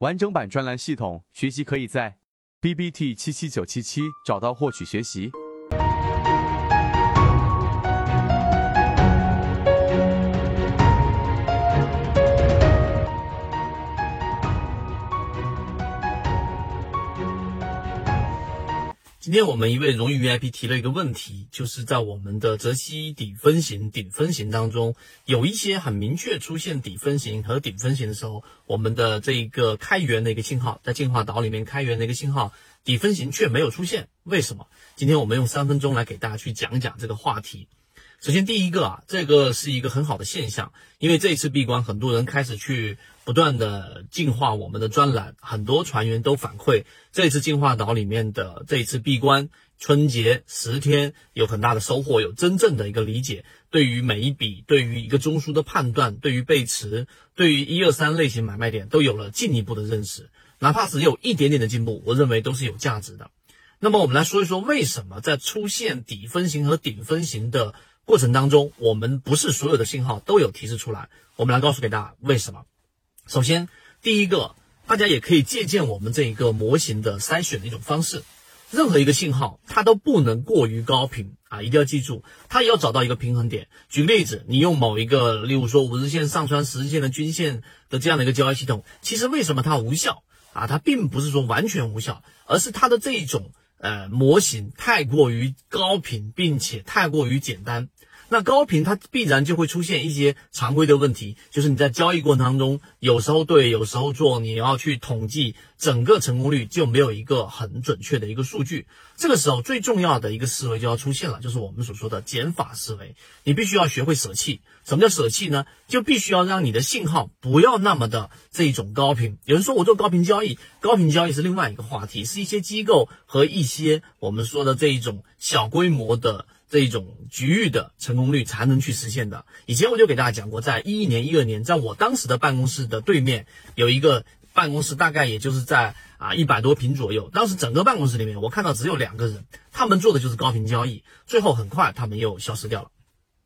完整版专栏系统学习可以在 B B T 七七九七七找到获取学习。今天我们一位荣誉 VIP 提了一个问题，就是在我们的泽熙底分型、顶分型当中，有一些很明确出现底分型和顶分型的时候，我们的这一个开源的一个信号，在进化岛里面开源的一个信号，底分型却没有出现，为什么？今天我们用三分钟来给大家去讲讲这个话题。首先，第一个啊，这个是一个很好的现象，因为这一次闭关，很多人开始去不断的进化我们的专栏，很多船员都反馈，这次进化岛里面的这一次闭关春节十天有很大的收获，有真正的一个理解，对于每一笔，对于一个中枢的判断，对于背驰，对于一二三类型买卖点都有了进一步的认识，哪怕只有一点点的进步，我认为都是有价值的。那么我们来说一说，为什么在出现底分型和顶分型的。过程当中，我们不是所有的信号都有提示出来。我们来告诉给大家为什么。首先，第一个，大家也可以借鉴我们这一个模型的筛选的一种方式。任何一个信号，它都不能过于高频啊，一定要记住，它也要找到一个平衡点。举个例子，你用某一个，例如说五日线上穿十日线的均线的这样的一个交易系统，其实为什么它无效啊？它并不是说完全无效，而是它的这一种。呃，模型太过于高频，并且太过于简单。那高频它必然就会出现一些常规的问题，就是你在交易过程当中，有时候对，有时候做，你要去统计整个成功率就没有一个很准确的一个数据。这个时候最重要的一个思维就要出现了，就是我们所说的减法思维。你必须要学会舍弃。什么叫舍弃呢？就必须要让你的信号不要那么的这一种高频。有人说我做高频交易，高频交易是另外一个话题，是一些机构和一些我们说的这一种小规模的。这一种局域的成功率才能去实现的。以前我就给大家讲过，在一一年、一二年，在我当时的办公室的对面有一个办公室，大概也就是在啊一百多平左右。当时整个办公室里面，我看到只有两个人，他们做的就是高频交易。最后很快他们又消失掉了。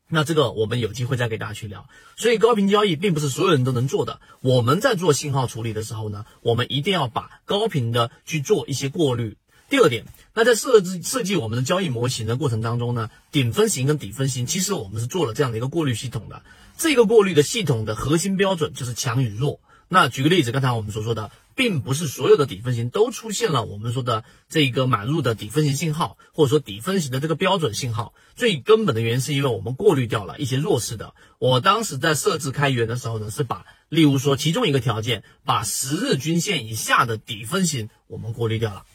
那这个我们有机会再给大家去聊。所以高频交易并不是所有人都能做的。我们在做信号处理的时候呢，我们一定要把高频的去做一些过滤。第二点，那在设置设计我们的交易模型的过程当中呢，顶分型跟底分型，其实我们是做了这样的一个过滤系统的。这个过滤的系统的核心标准就是强与弱。那举个例子，刚才我们所说的，并不是所有的底分型都出现了我们说的这个买入的底分型信号，或者说底分型的这个标准信号。最根本的原因是因为我们过滤掉了一些弱势的。我当时在设置开源的时候呢，是把例如说其中一个条件，把十日均线以下的底分型我们过滤掉了。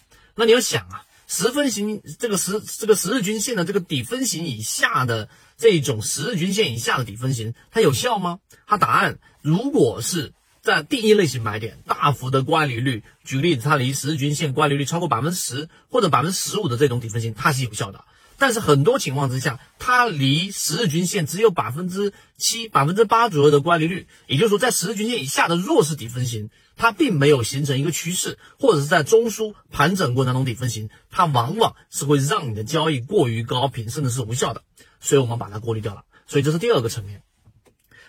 那你要想啊，十分型这个十这个十日均线的这个底分型以下的这种十日均线以下的底分型，它有效吗？它答案如果是在第一类型买点大幅的乖离率，举例子，它离十日均线乖离率超过百分之十或者百分之十五的这种底分型，它是有效的。但是很多情况之下，它离十日均线只有百分之七、百分之八左右的乖离率，也就是说，在十日均线以下的弱势底分型，它并没有形成一个趋势，或者是在中枢盘整过程当中底分型，它往往是会让你的交易过于高频，甚至是无效的。所以我们把它过滤掉了。所以这是第二个层面。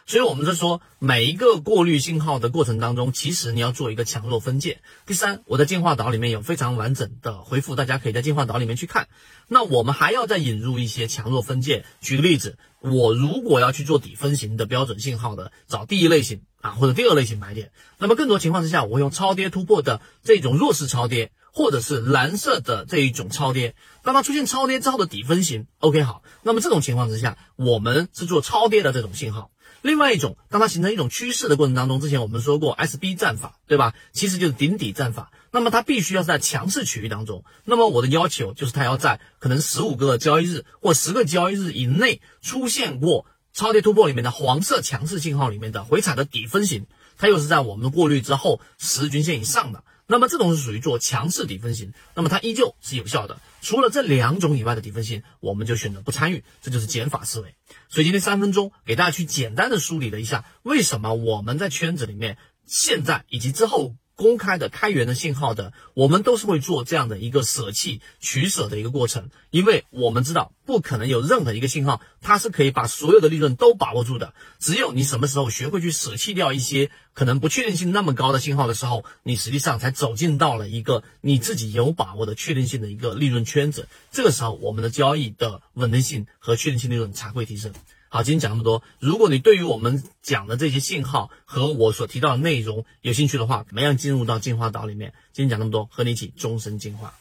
所以，我们在说每一个过滤信号的过程当中，其实你要做一个强弱分界。第三，我在进化岛里面有非常完整的回复，大家可以在进化岛里面去看。那我们还要再引入一些强弱分界。举个例子，我如果要去做底分型的标准信号的，找第一类型啊或者第二类型买点，那么更多情况之下，我用超跌突破的这种弱势超跌，或者是蓝色的这一种超跌，当它出现超跌之后的底分型，OK 好，那么这种情况之下，我们是做超跌的这种信号。另外一种，当它形成一种趋势的过程当中，之前我们说过 SB 战法，对吧？其实就是顶底战法。那么它必须要在强势区域当中。那么我的要求就是它要在可能十五个交易日或十个交易日以内出现过超跌突破里面的黄色强势信号里面的回踩的底分型，它又是在我们过滤之后十均线以上的。那么这种是属于做强势底分型，那么它依旧是有效的。除了这两种以外的底分型，我们就选择不参与，这就是减法思维。所以今天三分钟给大家去简单的梳理了一下，为什么我们在圈子里面现在以及之后。公开的开源的信号的，我们都是会做这样的一个舍弃取舍的一个过程，因为我们知道不可能有任何一个信号它是可以把所有的利润都把握住的，只有你什么时候学会去舍弃掉一些可能不确定性那么高的信号的时候，你实际上才走进到了一个你自己有把握的确定性的一个利润圈子，这个时候我们的交易的稳定性和确定性利润才会提升。好，今天讲那么多。如果你对于我们讲的这些信号和我所提到的内容有兴趣的话，怎么样进入到进化岛里面？今天讲那么多，和你一起终身进化。